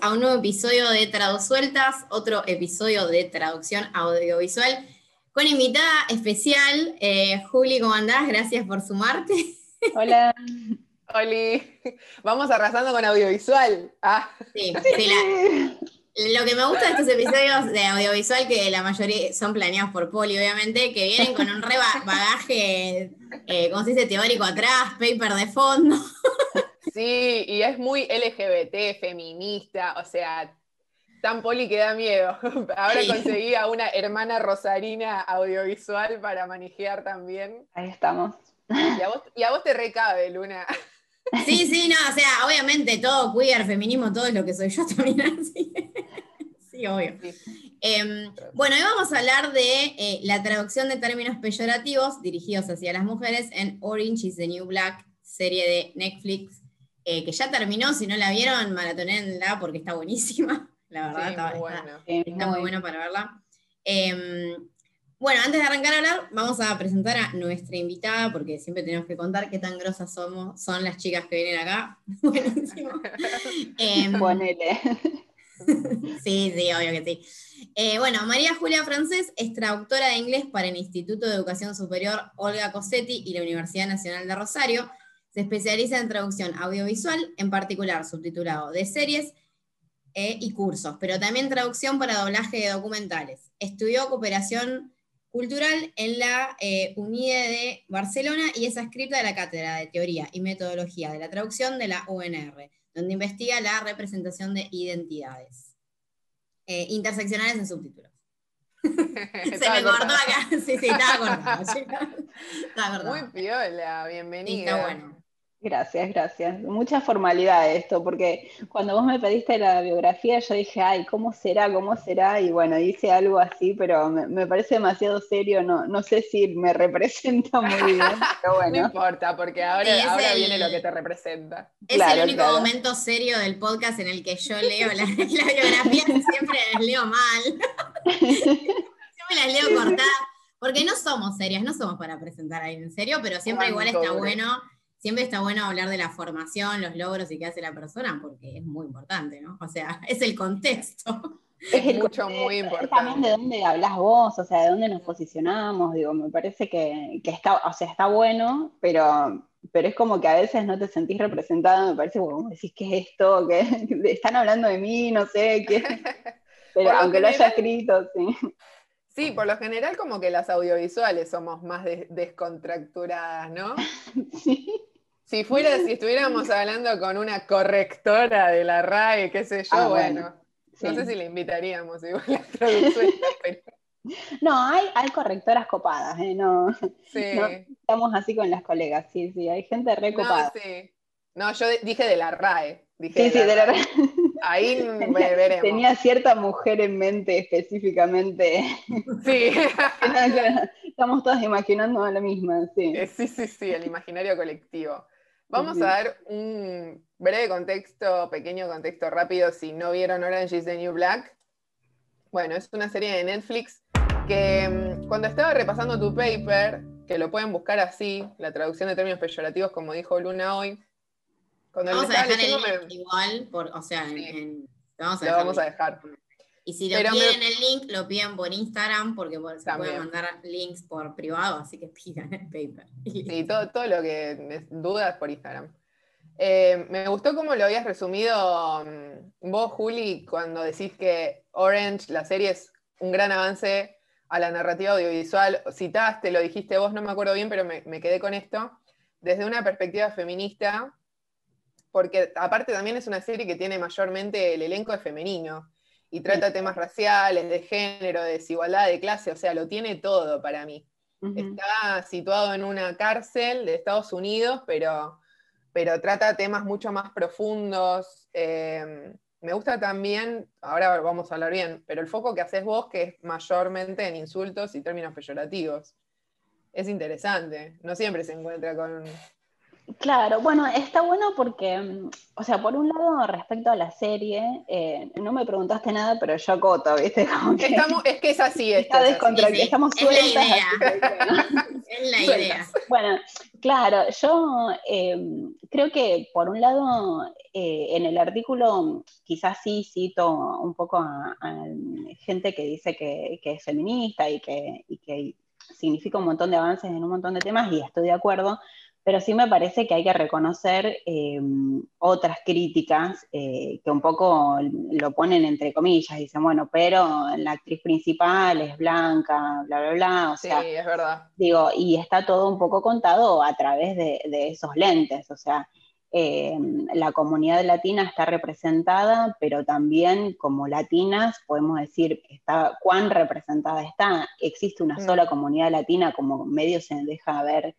a un nuevo episodio de Traduzueltas, otro episodio de traducción audiovisual con invitada especial. Eh, Juli, ¿cómo andás? Gracias por sumarte. Hola. Oli, vamos arrasando con audiovisual. Ah. Sí, sí lo que me gusta de estos episodios de audiovisual, que la mayoría son planeados por Poli, obviamente, que vienen con un re bagaje, eh, como se dice, teórico atrás, paper de fondo. Sí, y es muy LGBT, feminista, o sea, tan poli que da miedo. Ahora conseguí a una hermana rosarina audiovisual para manejar también. Ahí estamos. Y a vos, te recabe, Luna. Sí, sí, no, o sea, obviamente todo queer, feminismo, todo es lo que soy yo también así. Sí, obvio. Em, bueno, hoy vamos a hablar de eh, la traducción de términos peyorativos dirigidos hacia las mujeres en Orange is the New Black, serie de Netflix eh, que ya terminó, si no la vieron, maratonenla porque está buenísima. La verdad, está, muy, buena para verla. Em, bueno, antes de arrancar a hablar, vamos a presentar a nuestra invitada, porque siempre tenemos que contar qué tan grosas somos, son las chicas que vienen acá. Buenísimo. Em, Ponele. sí, sí, obvio que sí. Eh, bueno, María Julia Francés es traductora de inglés para el Instituto de Educación Superior Olga Cosetti y la Universidad Nacional de Rosario se especializa en traducción audiovisual, en particular subtitulado de series eh, y cursos, pero también traducción para doblaje de documentales. Estudió cooperación cultural en la eh, UNIDE de Barcelona y es adscrita de la Cátedra de Teoría y Metodología de la Traducción de la UNR, donde investiga la representación de identidades eh, interseccionales en subtítulos. Se me cortó acá. Sí, sí, estaba cortado. Muy piola, bienvenida. está bueno. Gracias, gracias. Mucha formalidad esto, porque cuando vos me pediste la biografía, yo dije, ay, ¿cómo será? ¿Cómo será? Y bueno, hice algo así, pero me, parece demasiado serio, no, no sé si me representa muy bien, pero bueno. No importa, porque ahora, ahora viene lo que te representa. Es el único momento serio del podcast en el que yo leo la, biografía, siempre las leo mal. siempre las leo cortadas, porque no somos serias, no somos para presentar a alguien en serio, pero siempre igual está bueno siempre está bueno hablar de la formación, los logros y qué hace la persona, porque es muy importante, ¿no? O sea, es el contexto. Es mucho, muy importante. También de dónde hablas vos, o sea, de dónde nos posicionamos, digo, me parece que, está, o sea, está bueno, pero, pero es como que a veces no te sentís representado, me parece como decís, ¿qué es esto? que están hablando de mí? No sé, ¿qué? Pero aunque lo haya escrito, sí. Sí, por lo general como que las audiovisuales somos más descontracturadas, ¿no? Sí. Si fuera, si estuviéramos hablando con una correctora de la RAE, qué sé yo, ah, bueno, no sé si le invitaríamos igual a pero... No, hay, hay correctoras copadas, ¿eh? no, estamos así con las colegas, sí, sí, hay gente recopada. No, sí. no, yo dije de la RAE. Dije sí, sí, de la RAE. Ahí tenía, veremos. Tenía cierta mujer en mente específicamente. Sí. Estamos todas imaginando a la misma, sí. Eh, sí, sí, sí, el imaginario colectivo. Vamos a dar un breve contexto, pequeño contexto rápido, si no vieron Orange is the New Black. Bueno, es una serie de Netflix que mm, cuando estaba repasando tu paper, que lo pueden buscar así, la traducción de términos peyorativos, como dijo Luna hoy. Cuando vamos a dejar el link igual, o sea, en, vamos a lo vamos a dejar. Y si lo piden el link, lo piden por Instagram, porque se pueden mandar links por privado, así que pidan el paper. Sí, todo, todo lo que dudas por Instagram. Eh, me gustó cómo lo habías resumido mm, vos, Juli, cuando decís que Orange, la serie, es un gran avance a la narrativa audiovisual. Citaste, lo dijiste vos, no me acuerdo bien, pero me, me quedé con esto. Desde una perspectiva feminista, porque aparte también es una serie que tiene mayormente el elenco de femenino y trata temas raciales, de género, de desigualdad, de clase, o sea, lo tiene todo para mí. Está situado en una cárcel de Estados Unidos, pero, pero trata temas mucho más profundos. Eh, me gusta también, ahora vamos a hablar bien, pero el foco que haces vos, que es mayormente en insultos y términos peyorativos. Es interesante, no siempre se encuentra con, Claro, bueno, está bueno porque, mm, o sea, por un lado, respecto a la serie, eh, no me preguntaste nada, pero yo acoto, ¿viste? es que es así, está estamos sueltas. Es la idea. Bueno, claro, yo em, creo que por un lado, eh, en el artículo quizás sí cito un poco a, gente que dice que, es feminista y que, y que significa un montón de avances en un montón de temas y estoy de acuerdo, pero sí me parece que hay que reconocer eh, otras críticas eh, que un poco lo ponen entre comillas, dicen, bueno, pero la actriz principal es blanca, bla, bla, bla. O sí, es verdad. Digo, y está todo un poco contado a través de, esos lentes, o sea, eh, la comunidad latina está representada, pero también como latinas podemos decir está, cuán representada está. Existe una mm. sola comunidad latina, como medio se deja ver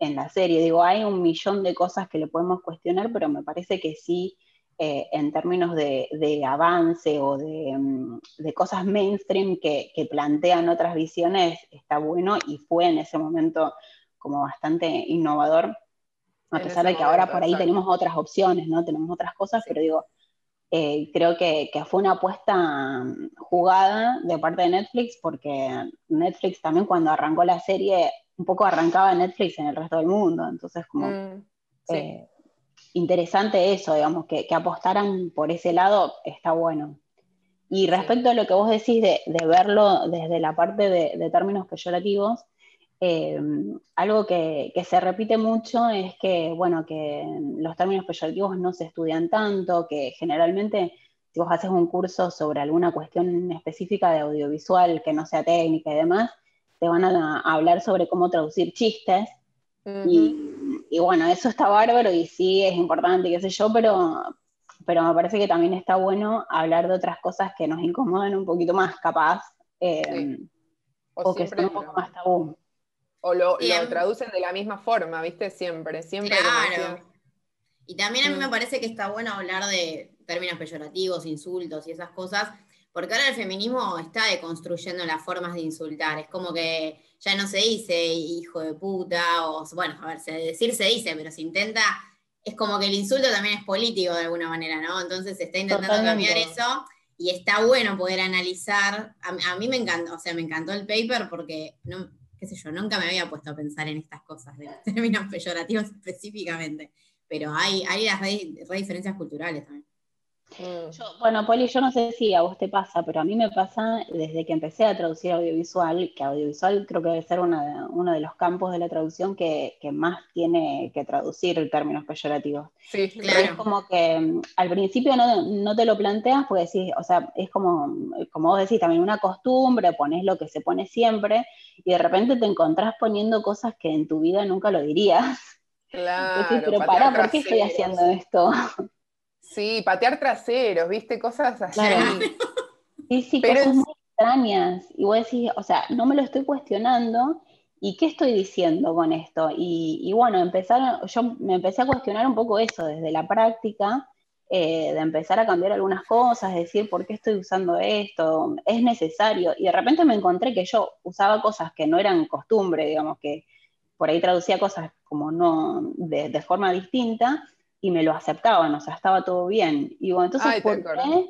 en la serie. Digo, hay un millón de cosas que le podemos cuestionar, pero me parece que sí, eh, en términos de, avance o mm, de, cosas mainstream que, plantean otras visiones, está bueno y fue en ese momento como bastante innovador, a pesar de que ahora por ahí tenemos otras opciones, ¿no? Tenemos otras cosas, pero digo, eh, creo que, que, fue una apuesta mm, jugada de parte de Netflix, porque Netflix también cuando arrancó la serie un poco arrancaba Netflix en el resto del mundo, entonces como mm, eh, interesante eso, digamos, que, apostaran por ese lado está bueno. Y respecto a lo que vos decís de, verlo desde la parte de, términos peyorativos, eh, algo que, se repite mucho es que, bueno, que los términos peyorativos no se estudian tanto, que generalmente si vos haces un curso sobre alguna cuestión específica de audiovisual que no sea técnica y demás, te van a, hablar sobre cómo traducir chistes. y, bueno, eso está bárbaro y sí es importante, qué sé yo, pero, pero me parece que también está bueno hablar de otras cosas que nos incomodan un poquito más, capaz, eh, o, que son un poco más tabú. O lo, traducen de la misma forma, ¿viste? Siempre, siempre. Claro. Y también a mí me mm. parece que está bueno hablar de términos peyorativos, insultos y esas cosas, porque ahora el feminismo está deconstruyendo las formas de insultar. Es como que ya no se dice hijo de puta, o bueno, a ver, decir se dice, pero se intenta, es como que el insulto también es político de alguna manera, ¿no? Entonces se está intentando cambiar eso y está bueno poder analizar. A, mí me encantó, o sea, me encantó el paper porque, no, qué sé yo, nunca me había puesto a pensar en estas cosas, de términos peyorativos específicamente. Pero hay, hay las re diferencias culturales también. Mm. bueno, Poli, yo no sé si a vos te pasa, pero a mí me pasa desde que empecé a traducir audiovisual, que audiovisual creo que debe ser uno de los campos de la traducción que, más tiene que traducir términos peyorativos. Sí, claro. Es como que mm, al principio no, te lo planteas porque decís, o sea, es como, como vos decís, también una costumbre, pones lo que se pone siempre y de repente te encontrás poniendo cosas que en tu vida nunca lo dirías. Claro, pero pará, ¿por qué estoy haciendo esto? Sí, patear traseros, viste, cosas así. Sí, sí, cosas muy extrañas. Y vos decís, o sea, no me lo estoy cuestionando. ¿Y qué estoy diciendo con esto? Y, bueno, empezar, yo me empecé a cuestionar un poco eso desde la práctica, eh, de empezar a cambiar algunas cosas, decir, ¿por qué estoy usando esto? ¿Es necesario? Y de repente me encontré que yo usaba cosas que no eran costumbre, digamos, que por ahí traducía cosas como no, de, de forma distinta, y me lo aceptaban, o sea, estaba todo bien. Y bueno, entonces, ¿por qué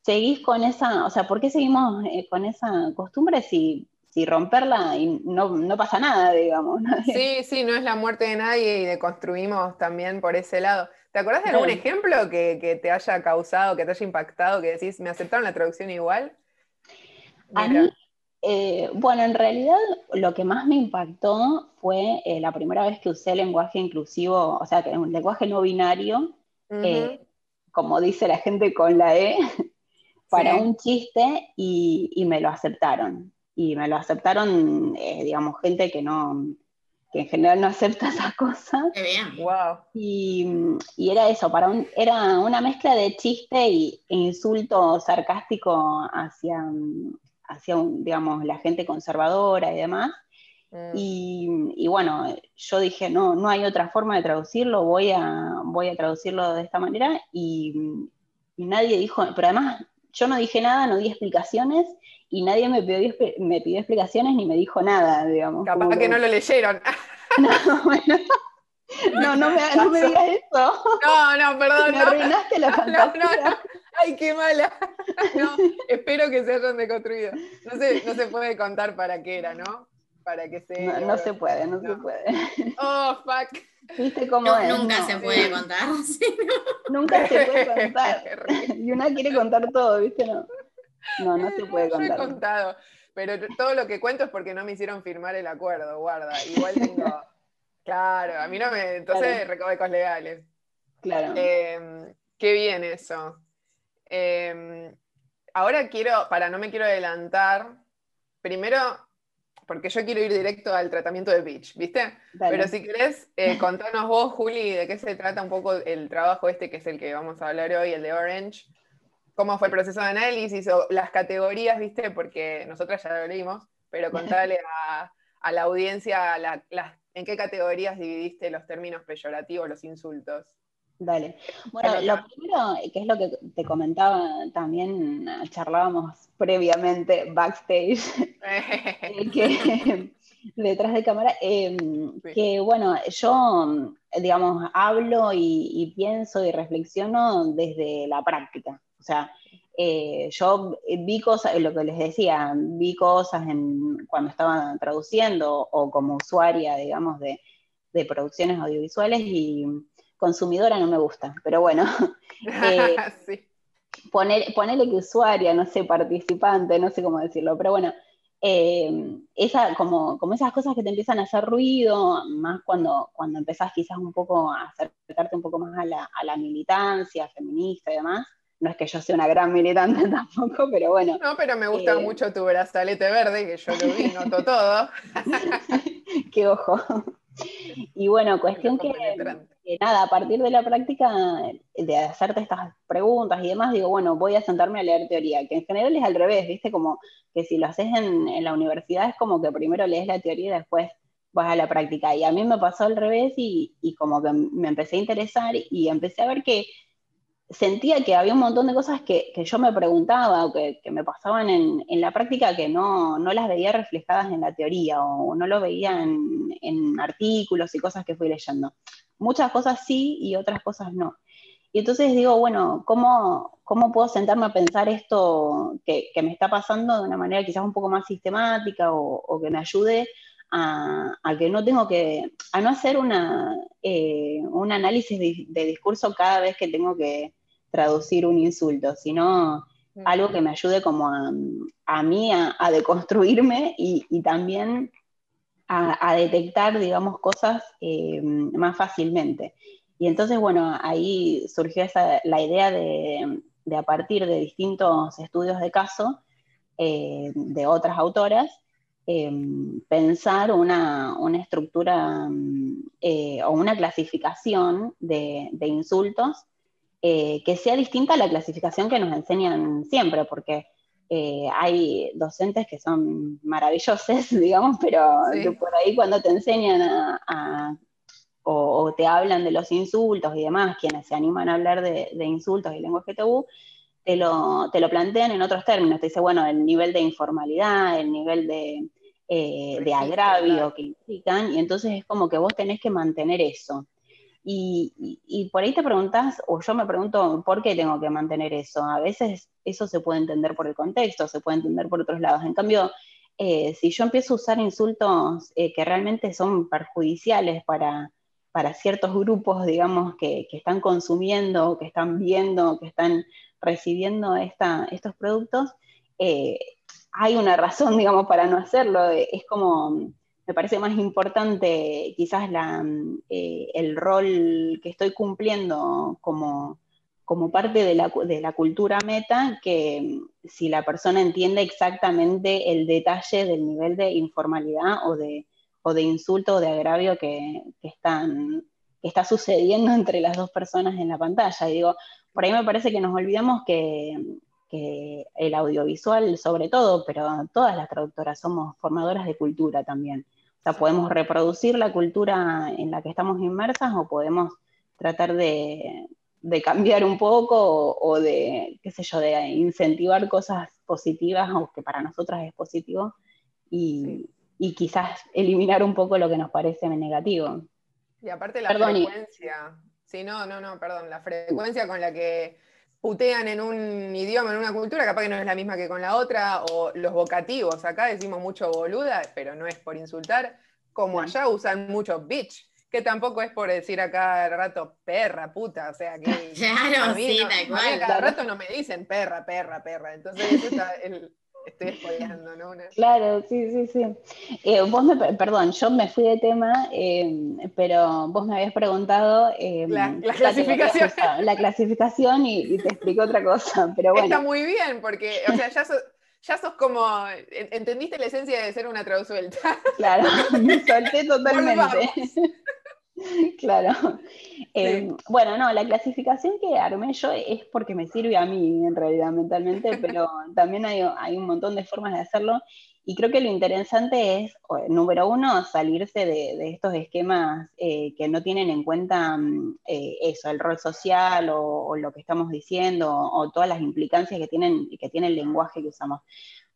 seguís con esa, o sea, por qué seguimos eh, con esa costumbre si, si romperla y no, pasa nada, digamos? Sí, sí, no es la muerte de nadie y deconstruimos también por ese lado. ¿Te acordás de algún ejemplo que, te haya causado, que te haya impactado, que decís, me aceptaron la traducción igual? A mí, eh, bueno, en realidad lo que más me impactó fue eh, la primera vez que usé lenguaje inclusivo, o sea, que un lenguaje no binario, eh, como dice la gente con la E, para un chiste y, me lo aceptaron. Y me lo aceptaron, digamos, gente que no, que en general no acepta esas cosas. Qué bien. Wow. Y, era eso, para un, era una mezcla de chiste y, e insulto sarcástico hacia, hacia, digamos, la gente conservadora y demás. Mm. Y, bueno, yo dije, no, no hay otra forma de traducirlo, voy a, voy a traducirlo de esta manera y, nadie dijo, pero además yo no dije nada, no di explicaciones y nadie me pidió, me pidió explicaciones ni me dijo nada, digamos. Capaz que no lo leyeron. No, bueno. No, no me, no me digas eso. No, no, perdón. Me arruinaste la fantasía. Ay, qué mala. No, espero que se hayan deconstruido. No se, no se puede contar para qué era, ¿no? Para que se. No, no se puede, no, se puede. Oh, fuck. ¿Viste cómo es? Nunca se puede contar. Nunca se puede contar. y una quiere contar todo, ¿viste? No, no, no se puede contar. Yo he contado, pero todo lo que cuento es porque no me hicieron firmar el acuerdo, guarda. Igual tengo. Claro, a mí no me. Entonces, claro. recovecos legales. Claro. Eh, qué bien eso. Eh, ahora quiero, para no me quiero adelantar, primero, porque yo quiero ir directo al tratamiento de pitch, ¿viste? Dale. Pero si querés, eh, contanos vos, Juli, de qué se trata un poco el trabajo este, que es el que vamos a hablar hoy, el de Orange. ¿Cómo fue el proceso de análisis o las categorías, viste? Porque nosotras ya lo leímos, pero contale a, a la audiencia la, las, en qué categorías dividiste los términos peyorativos, los insultos. Dale. Bueno, lo primero, que es lo que te comentaba también, charlábamos previamente backstage, que, detrás de cámara, eh, sí. que bueno, yo, digamos, hablo y, y, pienso y reflexiono desde la práctica. O sea, eh, yo vi cosas, lo que les decía, vi cosas en, cuando estaba traduciendo o como usuaria, digamos, de, de producciones audiovisuales y consumidora no me gusta, pero bueno. Eh, sí. poner, ponerle que usuaria, no sé, participante, no sé cómo decirlo, pero bueno, eh, esa, como, como esas cosas que te empiezan a hacer ruido, más cuando, cuando empezás quizás un poco a acercarte un poco más a la, a la militancia feminista y demás. No es que yo sea una gran militante tampoco, pero bueno. No, pero me gusta eh, mucho tu brazalete verde, que yo lo vi, noto todo. Qué ojo. Y bueno, cuestión que, que, nada, a partir de la práctica de hacerte estas preguntas y demás, digo, bueno, voy a sentarme a leer teoría, que en general es al revés, ¿viste? Como que si lo haces en, en la universidad es como que primero lees la teoría y después vas a la práctica. Y a mí me pasó al revés y, y como que me empecé a interesar y empecé a ver que sentía que había un montón de cosas que, que yo me preguntaba o que, que me pasaban en, en, la práctica que no, no, las veía reflejadas en la teoría o no lo veía en, en, artículos y cosas que fui leyendo. Muchas cosas sí y otras cosas no. Y entonces digo, bueno, ¿cómo, cómo puedo sentarme a pensar esto que, que, me está pasando de una manera quizás un poco más sistemática o, o que me ayude a, a, que no tengo que, a no hacer una, eh, un análisis de, de discurso cada vez que tengo que, traducir un insulto, sino algo que me ayude como a, a mí a, a, deconstruirme y, y también a, a, detectar, digamos, cosas eh, más fácilmente. Y entonces, bueno, ahí surgió esa, la idea de, de, a partir de distintos estudios de caso eh, de otras autoras, eh, pensar una, una estructura eh, o una clasificación de, de insultos eh, que sea distinta a la clasificación que nos enseñan siempre, porque eh, hay docentes que son maravillosos, digamos, pero sí. por ahí cuando te enseñan a, a o, o, te hablan de los insultos y demás, quienes se animan a hablar de, de insultos y lenguaje tabú, te lo, te lo, plantean en otros términos. Te dice, bueno, el nivel de informalidad, el nivel de, eh, de agravio que implican, y entonces es como que vos tenés que mantener eso. Y, por ahí te preguntas, o yo me pregunto, ¿por qué tengo que mantener eso? A veces eso se puede entender por el contexto, se puede entender por otros lados. En cambio, eh, si yo empiezo a usar insultos eh, que realmente son perjudiciales para, para ciertos grupos, digamos, que, que, están consumiendo, que están viendo, que están recibiendo esta, estos productos, eh, hay una razón, digamos, para no hacerlo. Es como me parece más importante quizás la, eh, el rol que estoy cumpliendo como, como parte de la, de la, cultura meta que si la persona entiende exactamente el detalle del nivel de informalidad o de, o de insulto o de agravio que, que, están, está sucediendo entre las dos personas en la pantalla. Y digo, por ahí me parece que nos olvidamos que, que el audiovisual sobre todo, pero todas las traductoras somos formadoras de cultura también. O sea, podemos reproducir la cultura en la que estamos inmersas o podemos tratar de, de cambiar un poco o, o, de, qué sé yo, de incentivar cosas positivas o que para nosotras es positivo y, sí. y, quizás eliminar un poco lo que nos parece negativo. Y aparte la frecuencia. Sí, no, no, no, perdón. La frecuencia con la que putean en un idioma, en una cultura, capaz que no es la misma que con la otra, o los vocativos. Acá decimos mucho boluda, pero no es por insultar, como allá usan mucho bitch, que tampoco es por decir a cada rato perra, puta, o sea que. Claro, sí, tal cual. cada rato no me dicen perra, perra, perra. Entonces, eso está el, estoy spoileando, ¿no? Claro, sí, sí, sí. Eh, vos me, perdón, yo me fui de tema, eh, pero vos me habías preguntado eh, la, clasificación. La, clasificación y, te explico otra cosa, pero bueno. Está muy bien, porque, o sea, ya sos, ya sos como, entendiste la esencia de ser una traduzuelta. Claro, me solté totalmente. Claro. Eh, bueno, no, la clasificación que armé yo es porque me sirve a mí, en realidad, mentalmente, pero también hay, un montón de formas de hacerlo. Y creo que lo interesante es, número uno, salirse de, estos esquemas eh, que no tienen en cuenta mm, eh, eso, el rol social o, lo que estamos diciendo, o, todas las implicancias que, tienen, que tiene el lenguaje que usamos.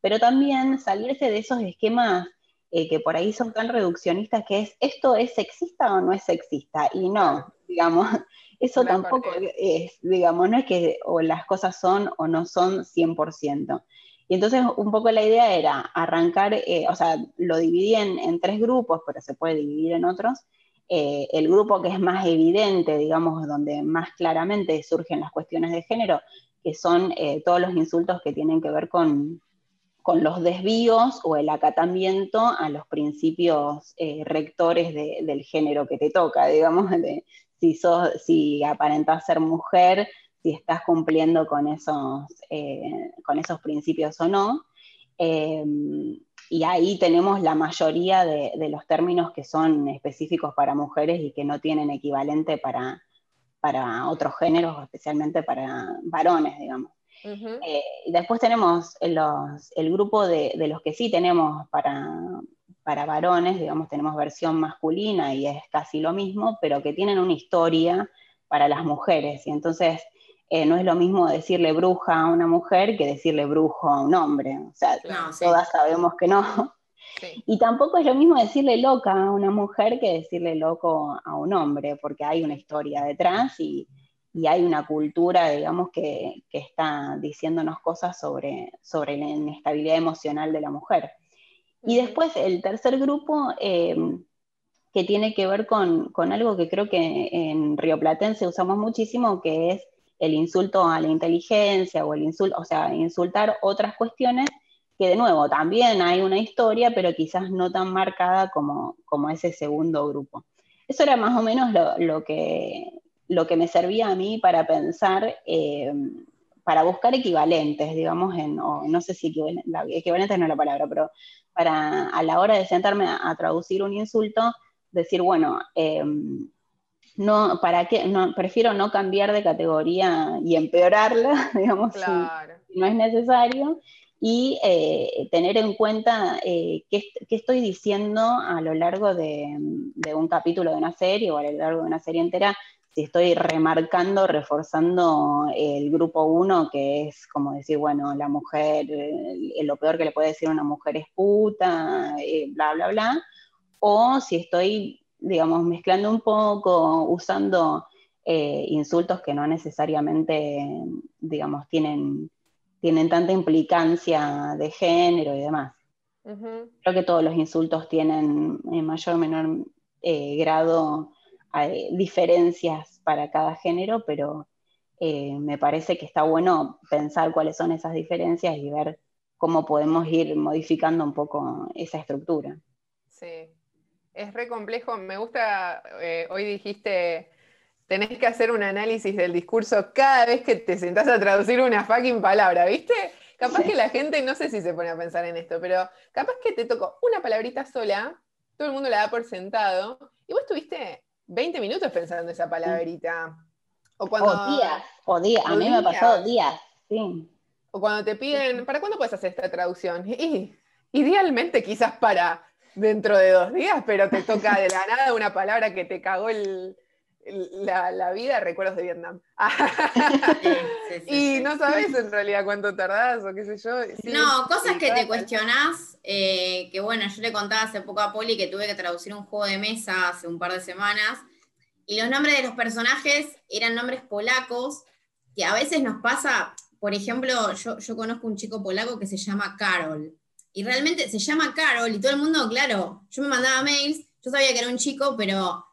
Pero también salirse de esos esquemas eh, que por ahí son tan reduccionistas que es, ¿esto es sexista o no es sexista? Y no, digamos, eso tampoco es, digamos, no es que o las cosas son o no son 100%. Y entonces un poco la idea era arrancar, eh, o sea, lo dividí en, tres grupos, pero se puede dividir en otros. Eh, el grupo que es más evidente, digamos, donde más claramente surgen las cuestiones de género, que son todos los insultos que tienen que ver con, con los desvíos o el acatamiento a los principios eh, rectores del género que te toca, digamos, si, sos, si aparentás ser mujer, si estás cumpliendo con esos, eh, con esos principios o no. Em, y ahí tenemos la mayoría de, los términos que son específicos para mujeres y que no tienen equivalente para, para otros géneros, especialmente para varones, digamos. Eh, y después tenemos el grupo de, los que sí tenemos para, para varones, digamos, tenemos versión masculina y es casi lo mismo, pero que tienen una historia para las mujeres. Y entonces eh, no es lo mismo decirle bruja a una mujer que decirle brujo a un hombre. O sea, todas sabemos que no. Y tampoco es lo mismo decirle loca a una mujer que decirle loco a un hombre, porque hay una historia detrás y, y hay una cultura, digamos, que, está diciéndonos cosas sobre, sobre la inestabilidad emocional de la mujer. Y después el tercer grupo, eh, que tiene que ver con, algo que creo que en Río Platense usamos muchísimo, que es el insulto a la inteligencia o el insulto, o sea, insultar otras cuestiones que de nuevo también hay una historia, pero quizás no tan marcada como, como ese segundo grupo. Eso era más o menos lo que, lo que me servía a mí para pensar, eh, para buscar equivalentes, digamos, en, no sé si equivalentes, no es la palabra, pero para a la hora de sentarme a, traducir un insulto, decir, bueno, em, no, ¿para qué? No, prefiero no cambiar de categoría y empeorarla, digamos, si, no es necesario, y eh, tener en cuenta eh, qué, estoy diciendo a lo largo de, de, un capítulo de una serie o a lo largo de una serie entera, si estoy remarcando, reforzando el grupo 1, que es como decir, bueno, la mujer, eh, lo peor que le puede decir a una mujer es puta, eh, bla, bla, bla, o si estoy, digamos, mezclando un poco, usando eh, insultos que no necesariamente, digamos, tienen, tienen tanta implicancia de género y demás. Creo que todos los insultos tienen en mayor o menor grado hay diferencias para cada género, pero eh, me parece que está bueno pensar cuáles son esas diferencias y ver cómo podemos ir modificando un poco esa estructura. Sí, es re complejo. Me gusta, eh, hoy dijiste, tenés que hacer un análisis del discurso cada vez que te sentás a traducir una fucking palabra, ¿viste? Capaz que la gente, no sé si se pone a pensar en esto, pero capaz que te tocó una palabrita sola, todo el mundo la da por sentado, y vos tuviste 20 minutos pensando esa palabrita. O, cuando, días, o días, a mí me ha pasado días, sí. O cuando te piden, ¿para cuándo puedes hacer esta traducción? Y, idealmente quizás para dentro de dos días, pero te toca de la nada una palabra que te cagó el, la, vida, recuerdos de Vietnam. y no sabes en realidad cuánto tardás o qué sé yo. no, cosas que te cuestionás, eh, que bueno, yo le contaba hace poco a Poli que tuve que traducir un juego de mesa hace un par de semanas Y los nombres de los personajes eran nombres polacos, que a veces nos pasa, por ejemplo, yo, yo conozco un chico polaco que se llama Carol. Y realmente se llama Carol y todo el mundo, claro, yo me mandaba mails, yo sabía que era un chico, pero,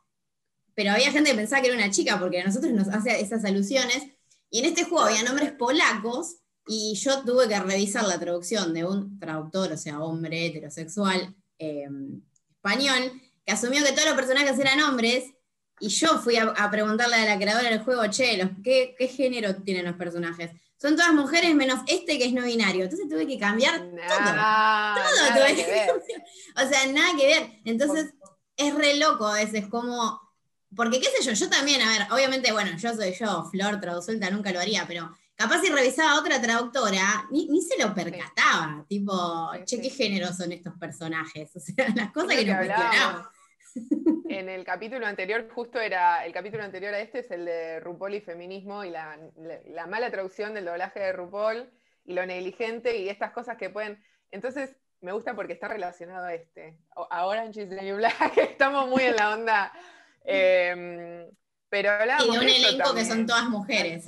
pero había gente que pensaba que era una chica, porque a nosotros nos hace esas alusiones. Y en este juego había nombres polacos y yo tuve que revisar la traducción de un traductor, o sea, hombre heterosexual em, español, que asumió que todos los personajes eran hombres, y yo fui a, preguntarle a la creadora del juego, che, ¿qué, género tienen los personajes? Son todas mujeres menos este que es no binario. Entonces tuve que cambiar todo. Todo tuve que, ver. O sea, nada que ver. Entonces es re loco a veces como... Porque qué sé yo, yo también, a ver, obviamente, bueno, yo soy yo, Flor, traducilta, nunca lo haría, pero capaz si revisaba otra traductora, ni, se lo percataba. Tipo, che, ¿qué género son estos personajes? O sea, las cosas que, nos cuestionamos. En el capítulo anterior, justo era, el capítulo anterior a este es el de RuPaul y feminismo y la, mala traducción del doblaje de RuPaul y lo negligente y estas cosas que pueden... Entonces, me gusta porque está relacionado a este. A Orange is the New Black, estamos muy en la onda. Em, pero y de un elenco que son todas mujeres.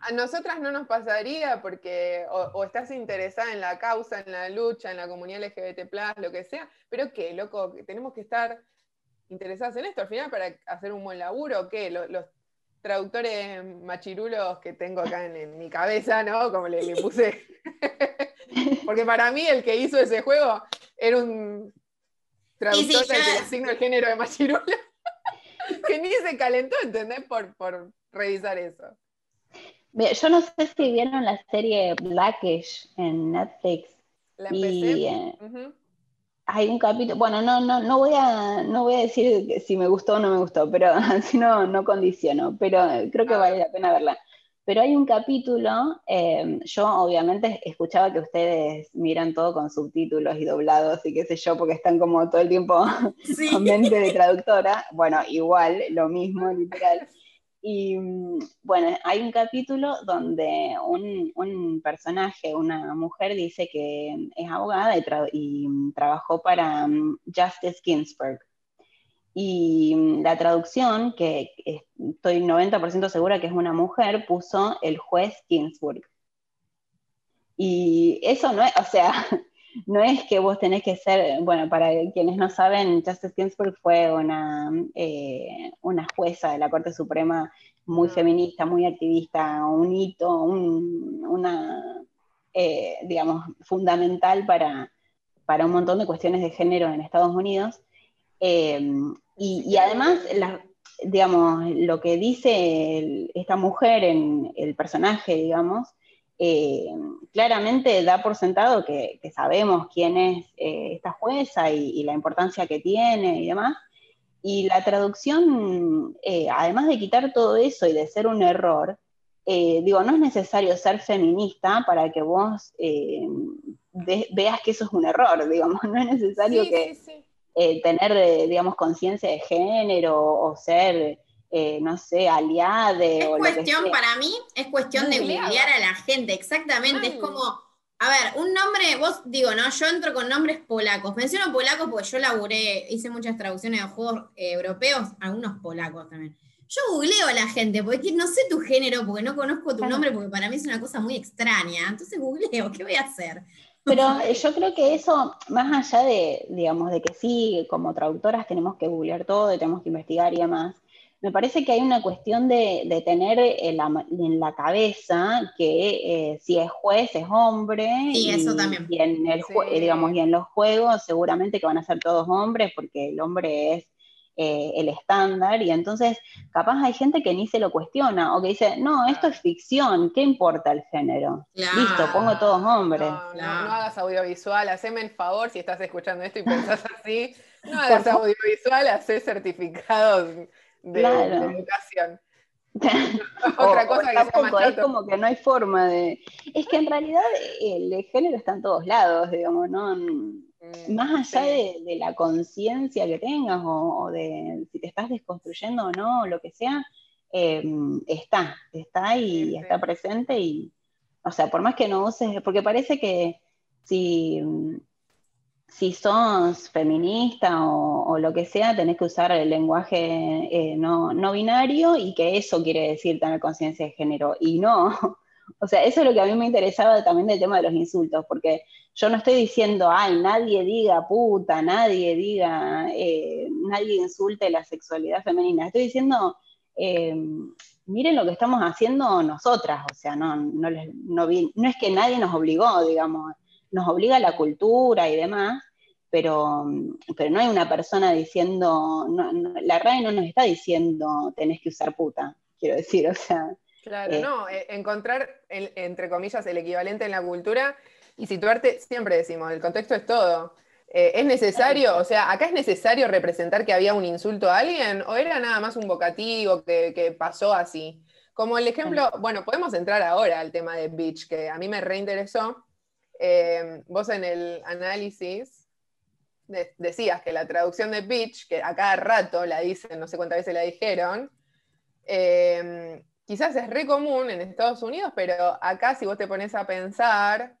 A nosotras no nos pasaría porque o, estás interesada en la causa, en la lucha, en la comunidad LGBT, lo que sea, pero qué, loco, tenemos que estar interesadas en esto al final para hacer un buen laburo, ¿qué? Los, traductores machirulos que tengo acá en, mi cabeza, ¿no? Como le, puse. porque para mí el que hizo ese juego era un traductor que le asigna el género de machirulo. Que ni se calentó, ¿entendés? Por, por revisar eso. Yo no sé si vieron la serie Blackish en Netflix. La empecé. Eh, hay un capítulo, bueno, no, no, no, voy a, no voy a decir si me gustó o no me gustó, pero así no, no condiciono, pero creo que vale la pena verla. Pero hay un capítulo, eh, yo obviamente escuchaba que ustedes miran todo con subtítulos y doblados y qué sé yo, porque están como todo el tiempo con mente de traductora. Bueno, igual, lo mismo, literal. Y mm, bueno, hay un capítulo donde un, personaje, una mujer, dice que es abogada y, mm, trabajó para mm, Justice Ginsburg. Y la traducción, que estoy 90% segura que es una mujer, puso el juez Ginsburg. Y eso no es, o sea, no es que vos tenés que ser, bueno, para quienes no saben, Justice Ginsburg fue una, eh, una jueza de la Corte Suprema muy mm. feminista, muy activista, un hito, una, eh, digamos, fundamental para, para, un montón de cuestiones de género en Estados Unidos. Em, y, además, digamos, lo que dice esta mujer en el personaje, digamos, eh, claramente da por sentado que, sabemos quién es eh, esta jueza y, la importancia que tiene y demás. Y la traducción, eh, además de quitar todo eso y de ser un error, digo, no es necesario ser feminista para que vos veas que eso es un error, digamos, no es necesario que tener, digamos, conciencia de género o ser eh, no sé, aliade. Es cuestión, para mí, es cuestión de googlear a la gente, exactamente. Es como, a ver, un nombre, vos digo, ¿no? Yo entro con nombres polacos. Menciono polacos porque yo laburé, hice muchas traducciones de juegos eh, europeos, algunos polacos también. Yo googleo a la gente, porque no sé tu género, porque no conozco tu nombre, porque para mí es una cosa muy extraña. Entonces googleo, ¿qué voy a hacer? Pero eh, yo creo que eso, más allá de, digamos, de que sí, como traductoras tenemos que googlear todo, tenemos que investigar y demás, me parece que hay una cuestión de, tener en la, cabeza que eh, si es juez es hombre. y, eso también. Y en, el digamos, y en los juegos seguramente que van a ser todos hombres porque el hombre es eh, el estándar y entonces capaz hay gente que ni se lo cuestiona o que dice, no, esto es ficción, ¿qué importa el género? Listo, pongo todos hombres. No, no, hagas audiovisual, haceme el favor si estás escuchando esto y pensás así, no hagas audiovisual, haces certificados de, educación. Otra cosa que es como que no hay forma de. Es que en realidad el género está en todos lados, digamos, ¿no? Mm, más allá de, la conciencia que tengas o, de si te estás desconstruyendo o no, o lo que sea, em, está, está y está presente y, o sea, por más que no uses, porque parece que si si sos feminista o, lo que sea, tenés que usar el lenguaje eh, no, no, binario y que eso quiere decir tener conciencia de género. Y no, o sea, eso es lo que a mí me interesaba también del tema de los insultos, porque yo no estoy diciendo, ay, nadie diga puta, nadie diga, eh, nadie insulte la sexualidad femenina. Estoy diciendo, eh, miren lo que estamos haciendo nosotras, o sea, no, no, no, no es que nadie nos obligó, digamos nos obliga la cultura y demás, pero, pero no hay una persona diciendo, la RAE no nos está diciendo tenés que usar puta, quiero decir, o sea. Claro, eh, no, eh, encontrar, entre comillas, el equivalente en la cultura y situarte, siempre decimos, el contexto es todo. Eh, ¿Es necesario, o sea, acá es necesario representar que había un insulto a alguien o era nada más un vocativo que, que pasó así? Como el ejemplo, bueno, podemos entrar ahora al tema de Beach, que a mí me reinteresó, vos en el análisis decías que la traducción de bitch, que a cada rato la dicen, no sé cuántas veces la dijeron, quizás es re común en Estados Unidos, pero acá si vos te pones a pensar,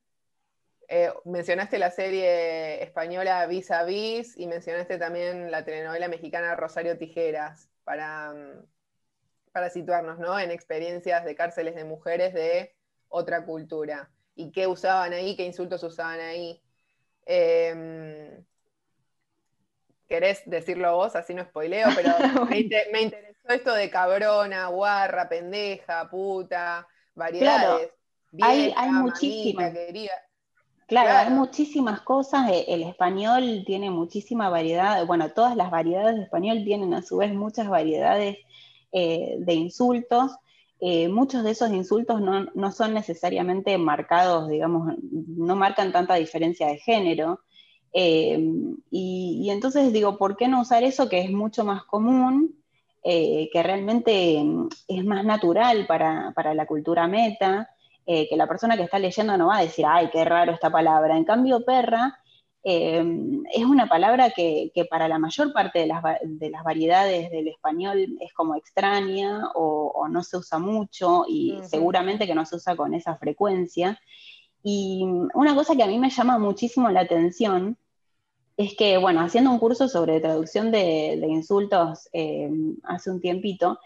eh, mencionaste la serie española Vis a Vis y mencionaste también la telenovela mexicana Rosario Tijeras, para, para situarnos ¿no? en experiencias de cárceles de mujeres de otra cultura y qué usaban ahí, qué insultos usaban ahí. Em, ¿Querés decirlo vos? Así no spoileo, pero me, interesó esto de cabrona, guarra, pendeja, puta, variedades. hay, muchísimas. Claro, hay muchísimas cosas. E, el español tiene muchísima variedad. Bueno, todas las variedades de español tienen a su vez muchas variedades eh, de insultos. Eh, muchos de esos insultos no, son necesariamente marcados, digamos, no marcan tanta diferencia de género. Eh, y, entonces digo, ¿por qué no usar eso que es mucho más común, eh, que realmente es más natural para, para la cultura meta, que la persona que está leyendo no va a decir, ay, qué raro esta palabra. En cambio, perra eh, es una palabra que, para la mayor parte de las, variedades del español es como extraña o, no se usa mucho y seguramente que no se usa con esa frecuencia. Y una cosa que a mí me llama muchísimo la atención es que, bueno, haciendo un curso sobre traducción de, insultos eh, hace un tiempito,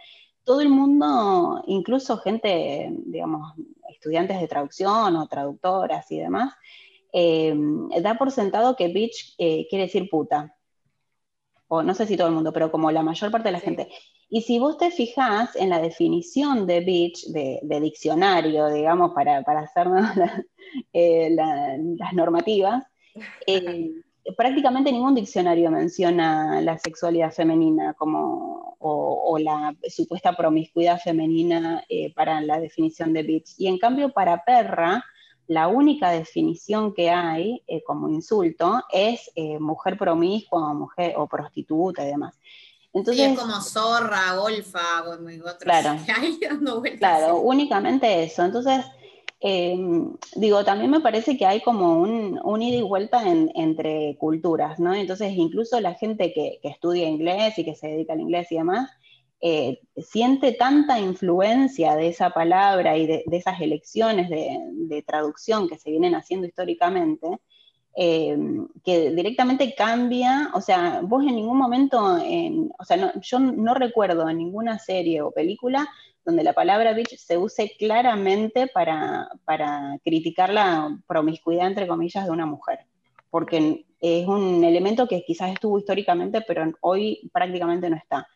todo el mundo, incluso gente, digamos, estudiantes de traducción o traductoras y demás, eh, da por sentado que bitch eh, quiere decir puta. O no sé si todo el mundo, pero como la mayor parte de la gente. Y si vos te fijás en la definición de bitch, de, diccionario, digamos, para, para hacernos eh, las normativas, prácticamente ningún diccionario menciona la sexualidad femenina como, o, la supuesta promiscuidad femenina para la definición de bitch. Y en cambio, para perra, la única definición que hay eh, como insulto es eh, mujer promiscua o mujer o prostituta y demás. Entonces, sí, es como zorra, golfa, claro, Claro, únicamente eso. Entonces, em, digo, también me parece que hay como un, ida y vuelta entre culturas, ¿no? Entonces, incluso la gente que, estudia inglés y que se dedica al inglés y demás, eh, siente tanta influencia de esa palabra y de, esas elecciones de, traducción que se vienen haciendo históricamente, eh, que directamente cambia, o sea, vos en ningún momento, o sea, yo no recuerdo en ninguna serie o película donde la palabra bitch se use claramente para, para criticar la promiscuidad, entre comillas, de una mujer, porque es un elemento que quizás estuvo históricamente, pero hoy prácticamente no está.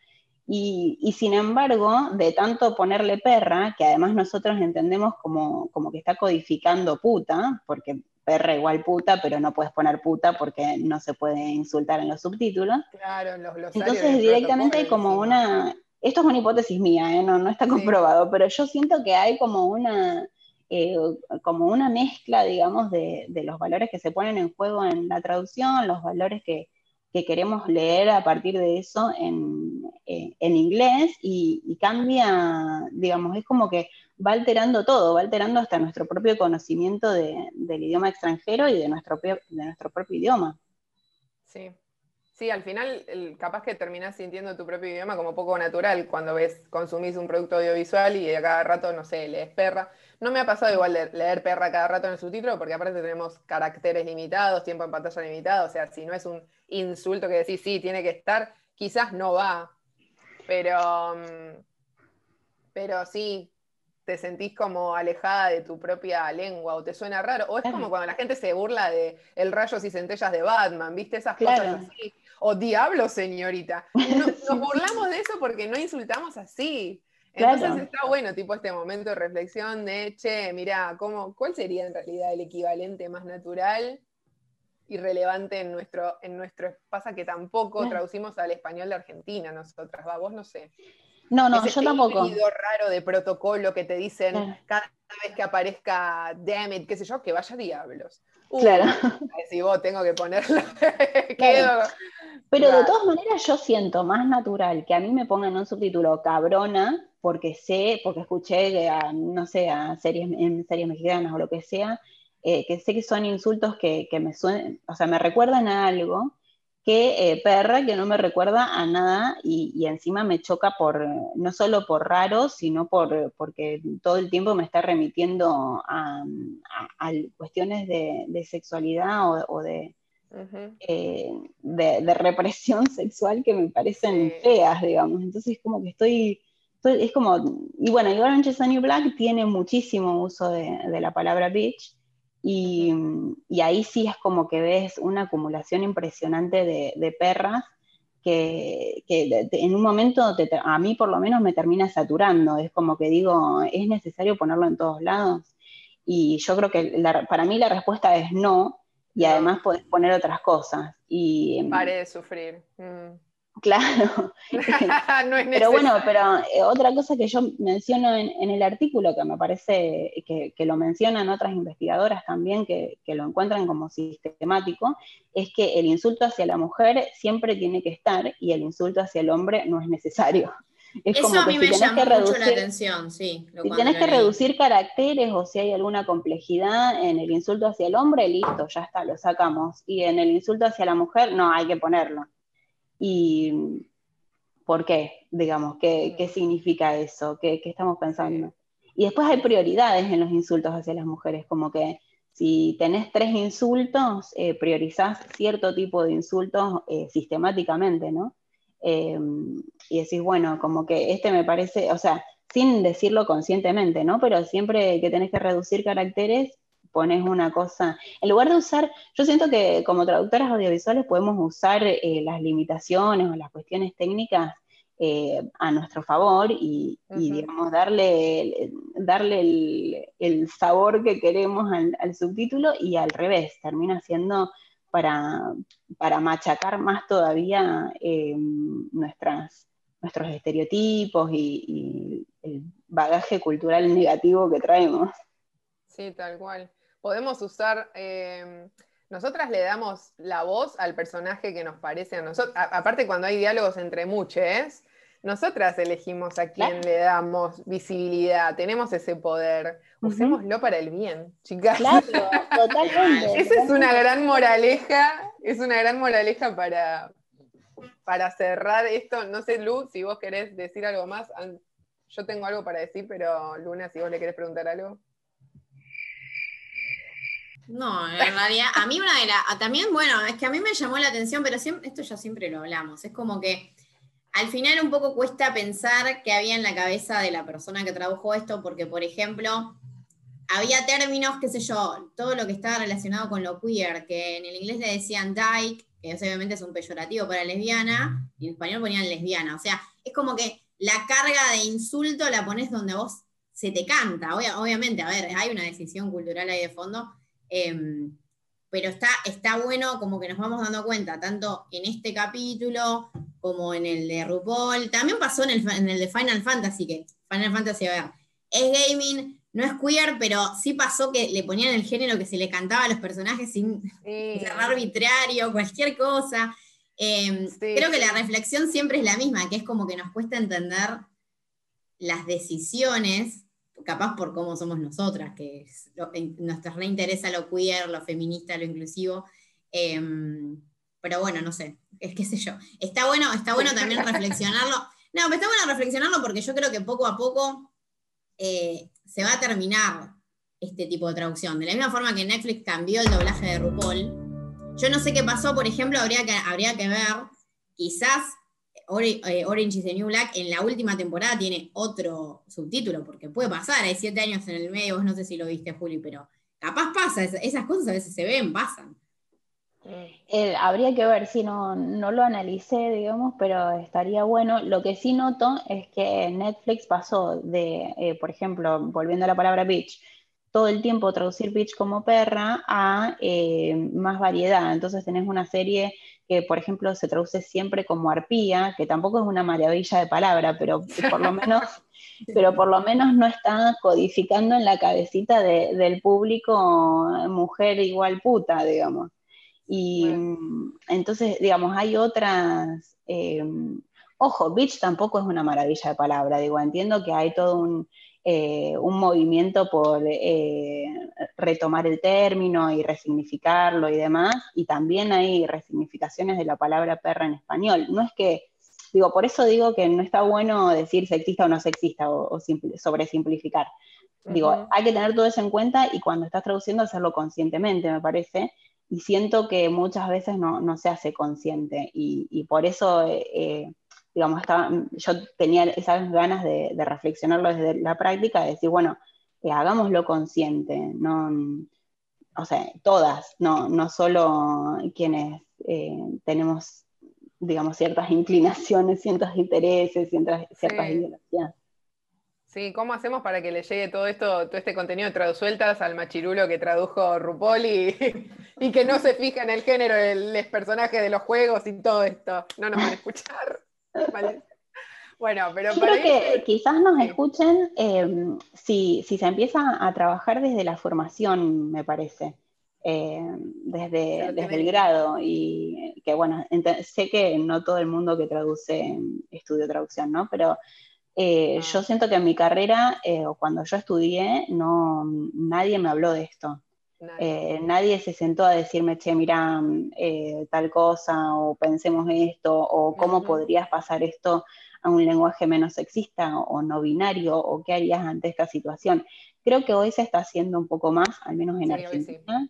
Y, sin embargo, de tanto ponerle perra, que además nosotros entendemos como, como que está codificando puta, porque perra igual puta, pero no puedes poner puta porque no se puede insultar en los subtítulos. Claro, en los Entonces directamente hay como una... Esto es una hipótesis mía, ¿eh? no, no, está comprobado, pero yo siento que hay como una, eh, como una mezcla, digamos, de, de, los valores que se ponen en juego en la traducción, los valores que, que queremos leer a partir de eso en, eh, inglés y, cambia, digamos, es como que va alterando todo, va alterando hasta nuestro propio conocimiento del idioma extranjero y de nuestro, de nuestro propio idioma. Sí, Sí, al final capaz que terminás sintiendo tu propio idioma como poco natural cuando ves, consumís un producto audiovisual y a cada rato, no sé, lees perra. No me ha pasado igual de leer perra cada rato en el subtítulo, porque aparte tenemos caracteres limitados, tiempo en pantalla limitado, o sea, si no es un insulto que decís, sí, tiene que estar, quizás no va. Pero, mm, pero sí, te sentís como alejada de tu propia lengua o te suena raro. O es como cuando la gente se burla de el rayos y centellas de Batman, ¿viste? Esas cosas así o diablo, señorita. nos burlamos de eso porque no insultamos así. Entonces está bueno, tipo este momento de reflexión de, che, mira, ¿cómo, ¿cuál sería en realidad el equivalente más natural y relevante en nuestro, en nuestro, pasa que tampoco traducimos al español de Argentina nosotras, va, vos no sé. No, no, yo tampoco. raro de protocolo que te dicen cada vez que aparezca damn it, qué sé yo, que vaya diablos. claro. Si vos tengo que ponerlo, Pero de todas maneras yo siento más natural que a mí me pongan un subtítulo cabrona, porque sé, porque escuché, a, no sé, a series, en series mexicanas o lo que sea, eh, que sé que son insultos que, me suenan, o sea, me recuerdan a algo, que eh, perra que no me recuerda a nada y, encima me choca por, no solo por raro, sino por, porque todo el tiempo me está remitiendo a, cuestiones de, sexualidad o de eh, de, represión sexual que me parecen feas, digamos. Entonces, como que estoy, es como, y bueno, y Orange is the New Black tiene muchísimo uso de, la palabra bitch, y, ahí sí es como que ves una acumulación impresionante de, perras que, en un momento a mí por lo menos me termina saturando, es como que digo, es necesario ponerlo en todos lados. Y yo creo que para mí la respuesta es no, y además podés poner otras cosas. Y, em, Pare de sufrir. Mm. Claro. pero bueno, pero eh, otra cosa que yo menciono en, el artículo, que me parece que, lo mencionan otras investigadoras también, que, lo encuentran como sistemático, es que el insulto hacia la mujer siempre tiene que estar y el insulto hacia el hombre no es necesario. Eso a mí me llamó mucho la atención, sí. Si tenés que reducir caracteres o si hay alguna complejidad en el insulto hacia el hombre, listo, ya está, lo sacamos. Y en el insulto hacia la mujer, no, hay que ponerlo. ¿Y por qué? Digamos, ¿qué, qué significa eso? ¿Qué, estamos pensando? Y después hay prioridades en los insultos hacia las mujeres, como que si tenés tres insultos, eh, priorizás cierto tipo de insultos eh, sistemáticamente, ¿no? Em, y decís, bueno, como que este me parece, o sea, sin decirlo conscientemente, ¿no? Pero siempre que tenés que reducir caracteres, pones una cosa, en lugar de usar, yo siento que como traductoras audiovisuales podemos usar eh, las limitaciones o las cuestiones técnicas eh, a nuestro favor y, digamos, darle, darle el, sabor que queremos al, al, subtítulo y al revés, termina siendo para, para machacar más todavía eh, nuestras, nuestros estereotipos y, el bagaje cultural negativo que traemos. Sí, tal cual. Podemos usar, eh, nosotras le damos la voz al personaje que nos parece a nosotros, aparte cuando hay diálogos entre muchos, nosotras elegimos a quién le damos visibilidad, tenemos ese poder. Usémoslo para el bien, chicas. Claro, totalmente. Esa es una gran moraleja, es una gran moraleja para, para cerrar esto. No sé, Lu, si vos querés decir algo más. Yo tengo algo para decir, pero Luna, si vos le querés preguntar algo. No, en realidad, a mí una de las. También, bueno, es que a mí me llamó la atención, pero siempre, esto ya siempre lo hablamos. Es como que al final un poco cuesta pensar qué había en la cabeza de la persona que tradujo esto, porque, por ejemplo, había términos, qué sé yo, todo lo que estaba relacionado con lo queer, que en el inglés le decían dyke, que obviamente es un peyorativo para lesbiana, y en español ponían lesbiana. O sea, es como que la carga de insulto la pones donde vos se te canta. obviamente, a ver, hay una decisión cultural ahí de fondo. Em, pero está, está bueno como que nos vamos dando cuenta, tanto en este capítulo como en el de RuPaul. También pasó en el, en el de Final Fantasy, que Final Fantasy, a ver, es gaming, no es queer, pero sí pasó que le ponían el género que se le cantaba a los personajes sin ser arbitrario, cualquier cosa. Em, creo que la reflexión siempre es la misma, que es como que nos cuesta entender las decisiones capaz por cómo somos nosotras, que nos reinteresa lo queer, lo feminista, lo inclusivo. Em, pero bueno, no sé, es qué sé yo. Está bueno, está bueno también reflexionarlo. No, pero está bueno reflexionarlo porque yo creo que poco a poco eh, se va a terminar este tipo de traducción. De la misma forma que Netflix cambió el doblaje de RuPaul. Yo no sé qué pasó, por ejemplo, habría que, habría que ver, quizás eh, Orange is the New Black en la última temporada tiene otro subtítulo, porque puede pasar, hay siete años en el medio, vos no sé si lo viste, Juli, pero capaz pasa, esas cosas a veces se ven, pasan. Eh, habría que ver si no, no lo analicé, digamos, pero estaría bueno. Lo que sí noto es que Netflix pasó de, eh, por ejemplo, volviendo a la palabra bitch, todo el tiempo traducir bitch como perra a más variedad. Entonces tenés una serie que, por ejemplo, se traduce siempre como arpía, que tampoco es una maravilla de palabra, pero por lo menos, pero por lo menos no está codificando en la cabecita del público mujer igual puta, digamos. Y entonces, digamos, hay otras... Eh, ojo, bitch tampoco es una maravilla de palabra, digo, entiendo que hay todo un eh, un movimiento por eh, retomar el término y resignificarlo y demás, y también hay resignificaciones de la palabra perra en español. No es que, digo, por eso digo que no está bueno decir sexista o no sexista o, o sobresimplificar. Digo, hay que tener todo eso en cuenta y cuando estás traduciendo hacerlo conscientemente, me parece, y siento que muchas veces no, se hace consciente y, por eso eh, digamos, estaba, yo tenía esas ganas de, reflexionarlo desde la práctica, de decir, bueno, eh, hagámoslo consciente, no, o sea, todas, no, no solo quienes eh, tenemos, digamos, ciertas inclinaciones, ciertos intereses, ciertas, ciertas ideologías. Sí, ¿cómo hacemos para que le llegue todo esto, todo este contenido de traduzueltas al machirulo que tradujo RuPaul y, y que no se fija en el género de los personajes de los juegos y todo esto? No nos van a escuchar. Bueno, pero Yo creo que quizás nos escuchen em, si, se empieza a trabajar desde la formación, me parece, em, desde, desde el grado. Y que bueno, sé que no todo el mundo que traduce estudio traducción, ¿no? Pero eh, yo siento que en mi carrera, eh, o cuando yo estudié, no, nadie me habló de esto. Eh, nadie. se sentó a decirme, che, mira, eh, tal cosa, o pensemos esto, o cómo podrías pasar esto a un lenguaje menos sexista o, no binario, o qué harías ante esta situación. Creo que hoy se está haciendo un poco más, al menos en Argentina.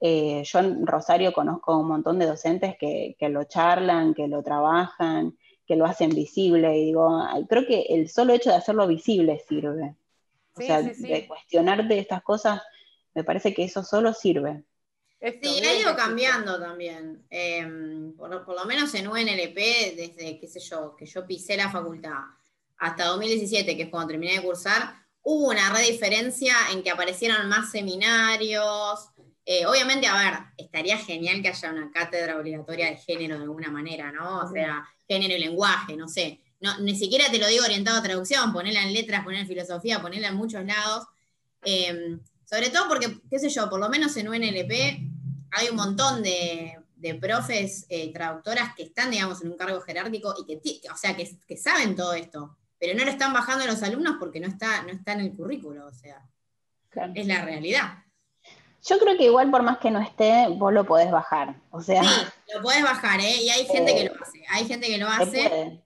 Eh, yo en Rosario conozco un montón de docentes que, lo charlan, que lo trabajan, que lo hacen visible, y digo, creo que el solo hecho de hacerlo visible sirve. O sea, de cuestionarte estas cosas me parece que eso solo sirve. Sí, ha ido cambiando también. Em, por, lo menos en UNLP, desde, qué sé yo, que yo pisé la facultad hasta 2017, que es cuando terminé de cursar, hubo una re diferencia en que aparecieran más seminarios. Eh, obviamente, a ver, estaría genial que haya una cátedra obligatoria de género de alguna manera, ¿no? O sea, género y lenguaje, no sé. No, ni siquiera te lo digo orientado a traducción, ponerla en letras, ponerla en filosofía, ponerla en muchos lados. Em, sobre todo porque, qué sé yo, por lo menos en UNLP hay un montón de, profes, eh, traductoras que están, digamos, en un cargo jerárquico y que, o sea, que, saben todo esto, pero no lo están bajando a los alumnos porque no está, no está en el currículo, o sea, es la realidad. Yo creo que igual por más que no esté, vos lo podés bajar, o sea... Sí, lo podés bajar, ¿eh? Y hay gente que lo hace, hay gente que lo hace.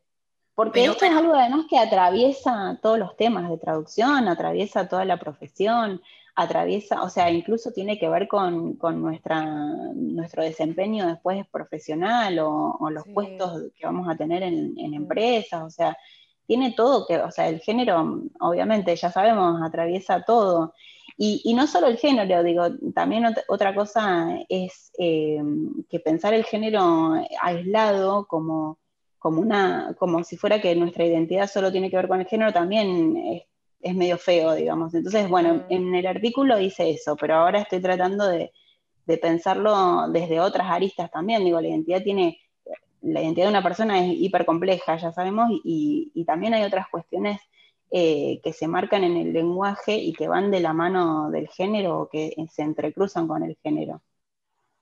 Porque esto es algo además que atraviesa todos los temas de traducción, atraviesa toda la profesión, atraviesa, o sea, incluso tiene que ver con, nuestra, nuestro desempeño después profesional o, los puestos que vamos a tener en, empresas, o sea, tiene todo que, o sea, el género, obviamente, ya sabemos, atraviesa todo. Y, no solo el género, digo, también otra cosa es eh, que pensar el género aislado como, como, una, como si fuera que nuestra identidad solo tiene que ver con el género, también es es medio feo, digamos. Entonces, bueno, mm. en el artículo dice eso, pero ahora estoy tratando de, pensarlo desde otras aristas también. Digo, la identidad tiene, la identidad de una persona es hiper compleja, ya sabemos, y, también hay otras cuestiones eh, que se marcan en el lenguaje y que van de la mano del género o que se entrecruzan con el género.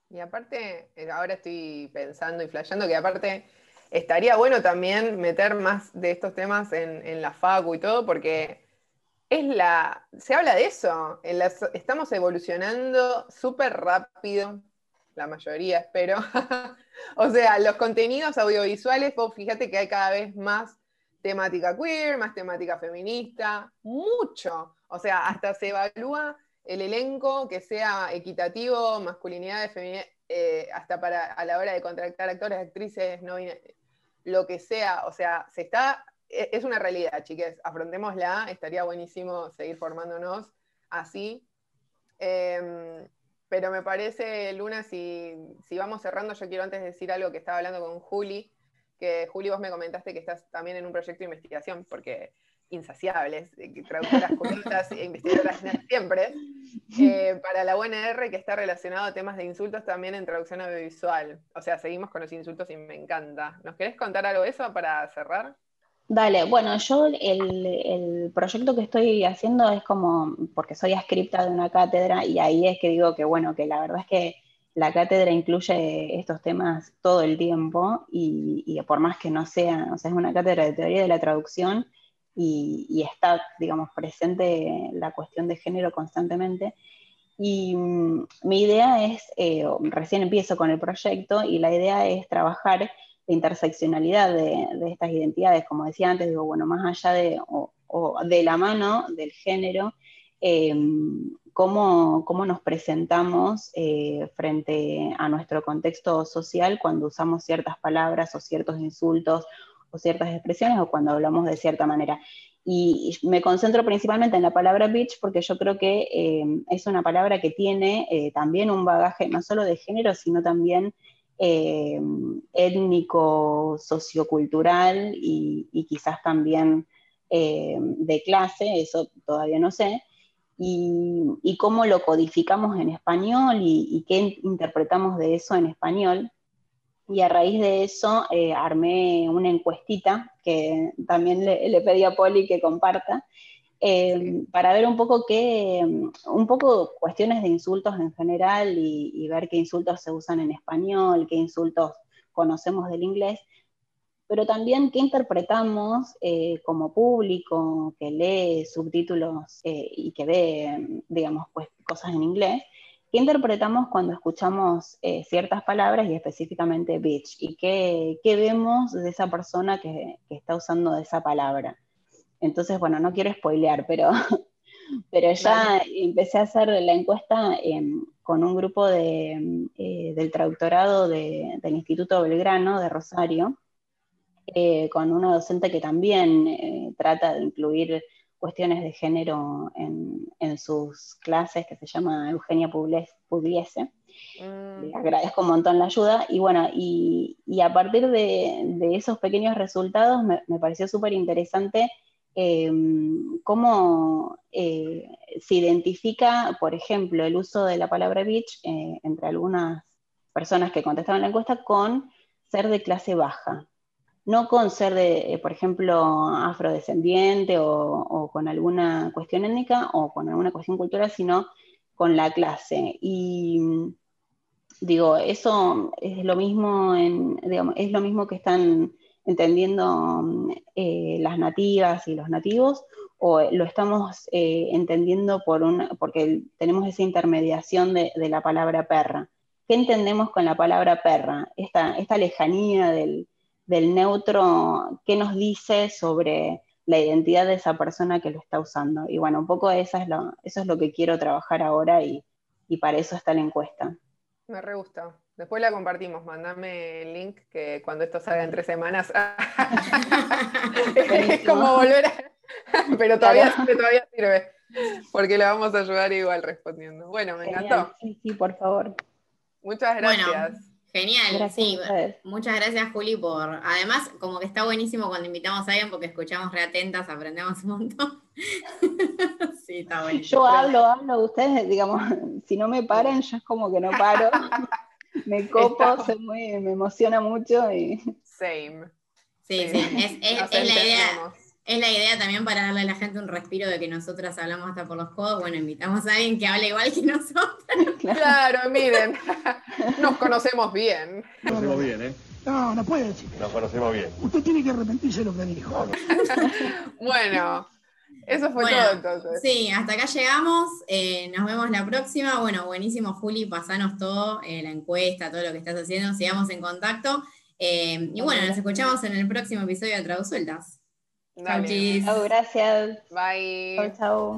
Y aparte, eh, ahora estoy pensando y flasheando que aparte estaría bueno también meter más de estos temas en, en la FACU y todo, porque es la. Se habla de eso. estamos evolucionando súper rápido. la mayoría espero. o sea, los contenidos audiovisuales, vos fíjate que hay cada vez más temática queer, más temática feminista, mucho. O sea, hasta se evalúa el elenco que sea equitativo, masculinidad, feminidad, eh, hasta para a la hora de contratar actores, actrices, no lo que sea. O sea, se está, e, es una realidad, chiques, afrontémosla, estaría buenísimo seguir formándonos así. Em, pero me parece, Luna, si, si vamos cerrando, yo quiero antes decir algo que estaba hablando con Juli, que Juli, vos me comentaste que estás también en un proyecto de investigación, porque insaciables, eh, traductoras curiosas e investigadoras siempre, eh, para la UNR que está relacionado a temas de insultos también en traducción audiovisual. O sea, seguimos con los insultos y me encanta. ¿Nos querés contar algo de eso para cerrar? Dale, bueno, yo el, el, proyecto que estoy haciendo es como, porque soy adscripta de una cátedra y ahí es que digo que, bueno, que la verdad es que la cátedra incluye estos temas todo el tiempo y, por más que no sea, o sea, es una cátedra de teoría de la traducción y, está, digamos, presente la cuestión de género constantemente. Y mm, mi idea es, eh, recién empiezo con el proyecto y la idea es trabajar la interseccionalidad de, estas identidades, como decía antes, digo, bueno, más allá de, de la mano del género, eh, cómo, nos presentamos eh, frente a nuestro contexto social cuando usamos ciertas palabras o ciertos insultos o ciertas expresiones o cuando hablamos de cierta manera. Y me concentro principalmente en la palabra bitch porque yo creo que eh, es una palabra que tiene eh, también un bagaje no solo de género, sino también étnico, sociocultural y, y quizás también de clase, eso todavía no sé, y, cómo lo codificamos en español y, qué interpretamos de eso en español. Y a raíz de eso eh, armé una encuestita que también le, pedí a Poli que comparta, eh, para ver un poco qué, un poco cuestiones de insultos en general y, y, ver qué insultos se usan en español, qué insultos conocemos del inglés, pero también qué interpretamos eh, como público que lee subtítulos eh, y que ve, digamos, pues, cosas en inglés, qué interpretamos cuando escuchamos eh, ciertas palabras y específicamente bitch, y qué, qué vemos de esa persona que, que, está usando esa palabra. Entonces, bueno, no quiero spoilear, pero, pero ya empecé a hacer la encuesta em, con un grupo de, del traductorado de, del Instituto Belgrano de Rosario, eh, con una docente que también eh, trata de incluir cuestiones de género en, sus clases, que se llama Eugenia Pugliese. Mm. Le agradezco un montón la ayuda. Y bueno, y, a partir de, esos pequeños resultados me, pareció súper interesante em, cómo eh, se identifica, por ejemplo, el uso de la palabra bitch entre algunas personas que contestaban la encuesta con ser de clase baja no con ser, de, eh, por ejemplo, afrodescendiente o, con alguna cuestión étnica o con alguna cuestión cultural, sino con la clase. Y digo, eso es lo mismo, es lo mismo que están entendiendo eh, las nativas y los nativos, o lo estamos eh, entendiendo por una, porque tenemos esa intermediación de, la palabra perra. ¿Qué entendemos con la palabra perra? Esta, esta lejanía del, del neutro, qué nos dice sobre la identidad de esa persona que lo está usando. Y bueno, un poco eso es lo, eso es lo que quiero trabajar ahora y, para eso está la encuesta. Me re gusta. Después la compartimos, mandame el link que cuando esto salga en tres semanas es como volver a... Pero todavía, todavía sirve, porque le vamos a ayudar igual respondiendo. Bueno, me encantó. Sí, sí, por favor. Muchas gracias. Genial, sí. Muchas gracias, Juli, por. Además, como que está buenísimo cuando invitamos a alguien porque escuchamos reatentas, aprendemos un montón. sí, está buenísimo. Yo hablo, hablo, ustedes, digamos, si no me paran, yo es como que no paro. me copo, me emociona mucho y. Same. Sí, sí, es, es la idea es la idea también para darle a la gente un respiro de que nosotras hablamos hasta por los codos. Bueno, invitamos a alguien que hable igual que nosotros. Claro, miren, nos conocemos bien. Nos conocemos bien, ¿eh? No, no puede decir. Nos conocemos bien. Usted tiene que arrepentirse de lo que dijo. bueno, Eso fue Bueno, todo entonces. Sí, hasta acá llegamos. eh, nos vemos la próxima. Bueno, buenísimo, Juli. Pasanos todo, eh, la encuesta, todo lo que estás haciendo. Sigamos en contacto. Eh, y bueno, nos escuchamos en el próximo episodio de Tradusueltas. Dale. Chau, gracias. Bye. Chau, chau.